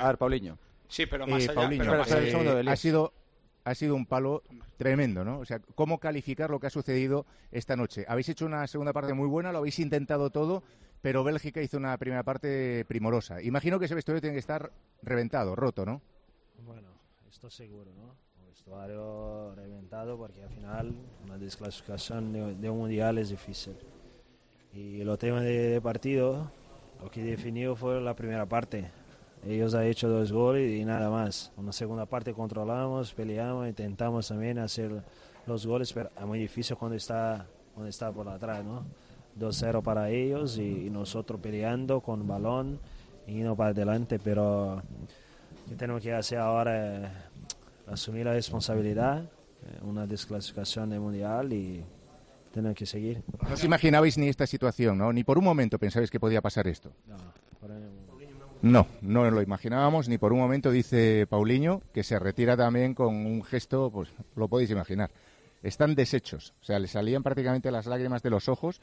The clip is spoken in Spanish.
A ver, Paulinho. Sí, pero más Eh, allá. Paulinho, pero más eh, allá. de ha sido ha sido un palo tremendo, ¿no? O sea, ¿cómo calificar lo que ha sucedido esta noche? Habéis hecho una segunda parte muy buena, lo habéis intentado todo, pero Bélgica hizo una primera parte primorosa. Imagino que ese vestuario tiene que estar reventado, roto, ¿no? Bueno, esto seguro, ¿no? Un vestuario reventado porque al final una desclasificación de, de un mundial es difícil. Y lo tema de, de partido, lo que definió fue la primera parte. Ellos han hecho dos goles y nada más. Una segunda parte controlamos, peleamos, intentamos también hacer los goles, pero es muy difícil cuando está, cuando está por atrás, ¿no? 2-0 para ellos y, y nosotros peleando con balón y no para adelante, pero que tenemos que hacer ahora es asumir la responsabilidad, eh, una desclasificación de mundial y tenemos que seguir. No os imaginabais ni esta situación, ¿no? Ni por un momento pensabais que podía pasar esto. No, por ahí- No, no lo imaginábamos ni por un momento, dice Paulinho, que se retira también con un gesto, pues lo podéis imaginar. Están deshechos, o sea, le salían prácticamente las lágrimas de los ojos